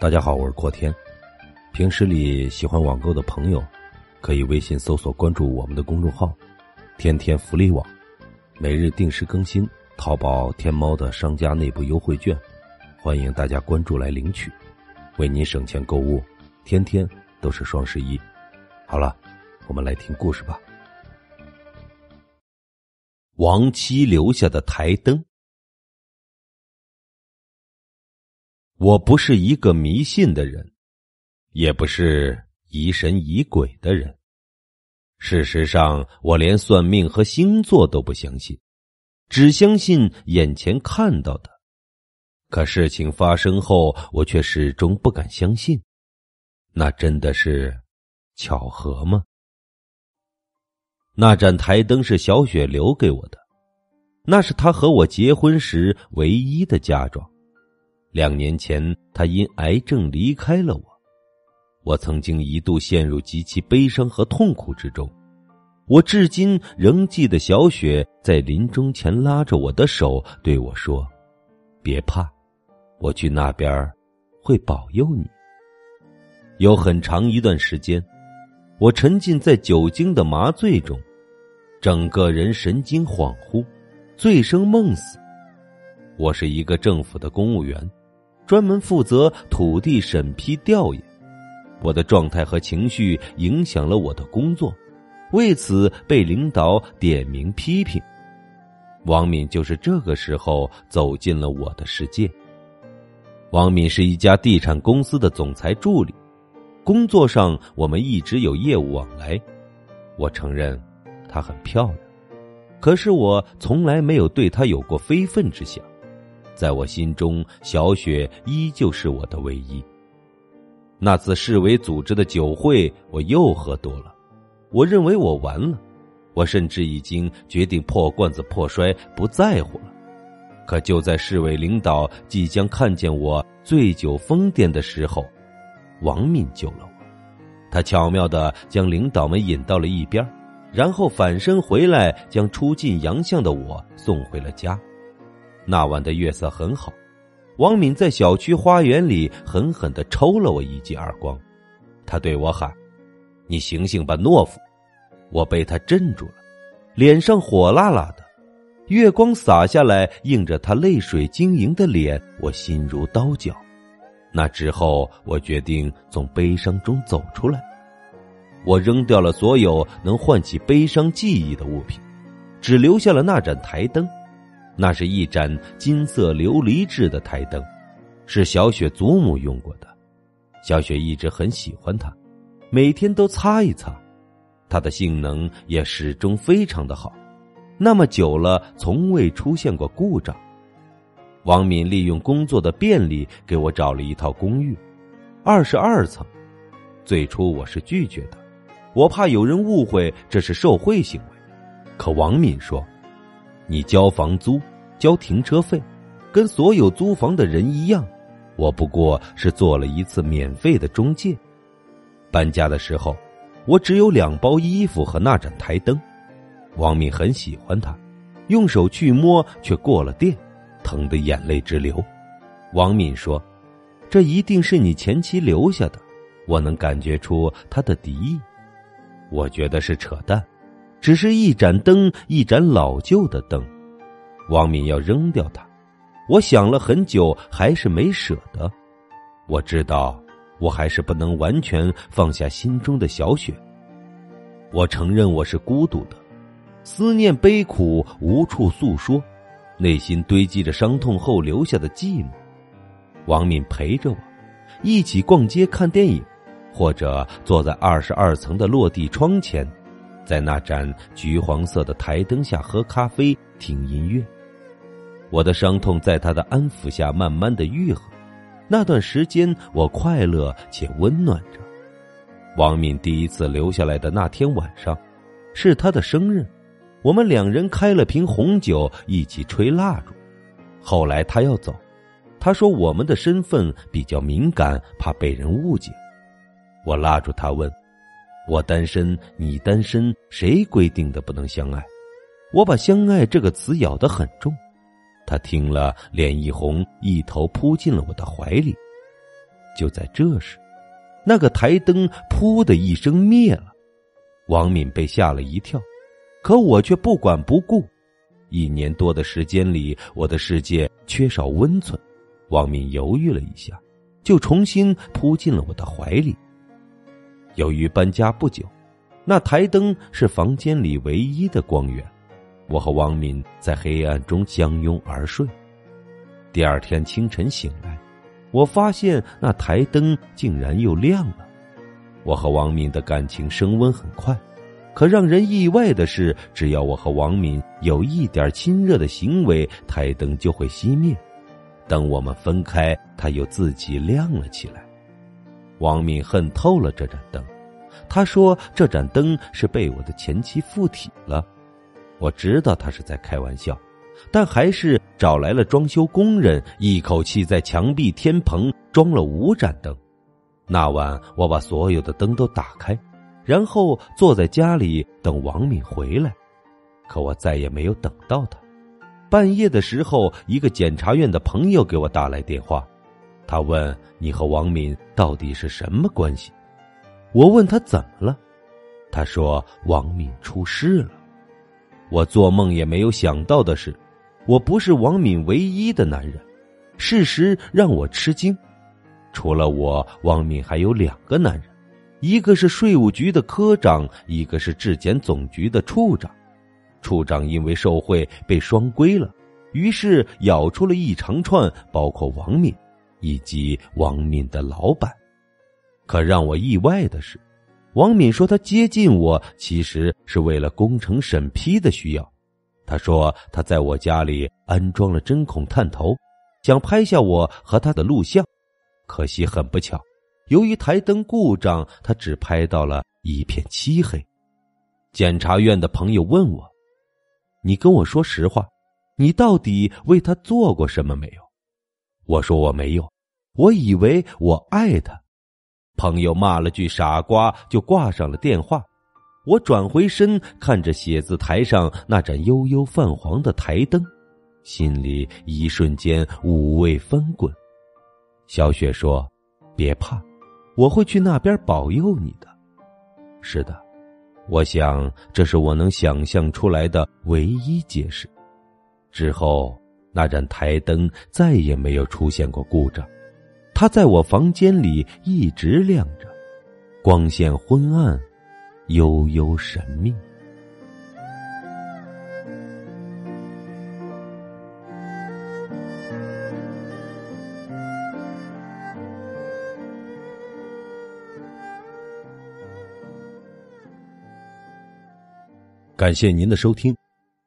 大家好，我是阔天。平时里喜欢网购的朋友，可以微信搜索关注我们的公众号“天天福利网”，每日定时更新淘宝、天猫的商家内部优惠券，欢迎大家关注来领取，为您省钱购物。天天都是双十一。好了，我们来听故事吧。王妻留下的台灯。我不是一个迷信的人，也不是疑神疑鬼的人。事实上，我连算命和星座都不相信，只相信眼前看到的。可事情发生后，我却始终不敢相信。那真的是巧合吗？那盏台灯是小雪留给我的，那是她和我结婚时唯一的嫁妆。两年前，他因癌症离开了我。我曾经一度陷入极其悲伤和痛苦之中。我至今仍记得小雪在临终前拉着我的手对我说：“别怕，我去那边会保佑你。”有很长一段时间，我沉浸在酒精的麻醉中，整个人神经恍惚，醉生梦死。我是一个政府的公务员。专门负责土地审批调研，我的状态和情绪影响了我的工作，为此被领导点名批评。王敏就是这个时候走进了我的世界。王敏是一家地产公司的总裁助理，工作上我们一直有业务往来。我承认，她很漂亮，可是我从来没有对她有过非分之想。在我心中，小雪依旧是我的唯一。那次市委组织的酒会，我又喝多了，我认为我完了，我甚至已经决定破罐子破摔，不在乎了。可就在市委领导即将看见我醉酒疯癫的时候，王敏救了我。他巧妙的将领导们引到了一边，然后反身回来，将出尽洋相的我送回了家。那晚的月色很好，王敏在小区花园里狠狠的抽了我一记耳光，他对我喊：“你醒醒吧，懦夫！”我被他镇住了，脸上火辣辣的，月光洒下来，映着他泪水晶莹的脸，我心如刀绞。那之后，我决定从悲伤中走出来，我扔掉了所有能唤起悲伤记忆的物品，只留下了那盏台灯。那是一盏金色琉璃制的台灯，是小雪祖母用过的。小雪一直很喜欢它，每天都擦一擦。它的性能也始终非常的好，那么久了从未出现过故障。王敏利用工作的便利给我找了一套公寓，二十二层。最初我是拒绝的，我怕有人误会这是受贿行为。可王敏说。你交房租，交停车费，跟所有租房的人一样。我不过是做了一次免费的中介。搬家的时候，我只有两包衣服和那盏台灯。王敏很喜欢它，用手去摸却过了电，疼得眼泪直流。王敏说：“这一定是你前妻留下的，我能感觉出她的敌意。”我觉得是扯淡。只是一盏灯，一盏老旧的灯，王敏要扔掉它。我想了很久，还是没舍得。我知道，我还是不能完全放下心中的小雪。我承认我是孤独的，思念悲苦无处诉说，内心堆积着伤痛后留下的寂寞。王敏陪着我，一起逛街看电影，或者坐在二十二层的落地窗前。在那盏橘黄色的台灯下喝咖啡、听音乐，我的伤痛在他的安抚下慢慢的愈合。那段时间，我快乐且温暖着。王敏第一次留下来的那天晚上，是他的生日，我们两人开了瓶红酒，一起吹蜡烛。后来他要走，他说我们的身份比较敏感，怕被人误解。我拉住他问。我单身，你单身，谁规定的不能相爱？我把“相爱”这个词咬得很重，他听了脸一红，一头扑进了我的怀里。就在这时，那个台灯“噗”的一声灭了，王敏被吓了一跳，可我却不管不顾。一年多的时间里，我的世界缺少温存。王敏犹豫了一下，就重新扑进了我的怀里。由于搬家不久，那台灯是房间里唯一的光源。我和王敏在黑暗中相拥而睡。第二天清晨醒来，我发现那台灯竟然又亮了。我和王敏的感情升温很快，可让人意外的是，只要我和王敏有一点亲热的行为，台灯就会熄灭。等我们分开，它又自己亮了起来。王敏恨透了这盏灯，他说这盏灯是被我的前妻附体了。我知道他是在开玩笑，但还是找来了装修工人，一口气在墙壁、天棚装了五盏灯。那晚，我把所有的灯都打开，然后坐在家里等王敏回来。可我再也没有等到他。半夜的时候，一个检察院的朋友给我打来电话，他问：“你和王敏到底是什么关系？”我问他怎么了，他说：“王敏出事了。”我做梦也没有想到的是，我不是王敏唯一的男人。事实让我吃惊，除了我，王敏还有两个男人，一个是税务局的科长，一个是质检总局的处长。处长因为受贿被双规了，于是咬出了一长串，包括王敏以及王敏的老板。可让我意外的是。王敏说：“他接近我，其实是为了工程审批的需要。他说他在我家里安装了针孔探头，想拍下我和他的录像。可惜很不巧，由于台灯故障，他只拍到了一片漆黑。”检察院的朋友问我：“你跟我说实话，你到底为他做过什么没有？”我说：“我没有，我以为我爱他。”朋友骂了句“傻瓜”，就挂上了电话。我转回身看着写字台上那盏悠悠泛黄的台灯，心里一瞬间五味翻滚。小雪说：“别怕，我会去那边保佑你的。”是的，我想这是我能想象出来的唯一解释。之后，那盏台灯再也没有出现过故障。它在我房间里一直亮着，光线昏暗，悠悠神秘。感谢您的收听，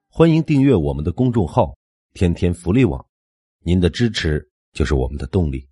欢迎订阅我们的公众号“天天福利网”，您的支持就是我们的动力。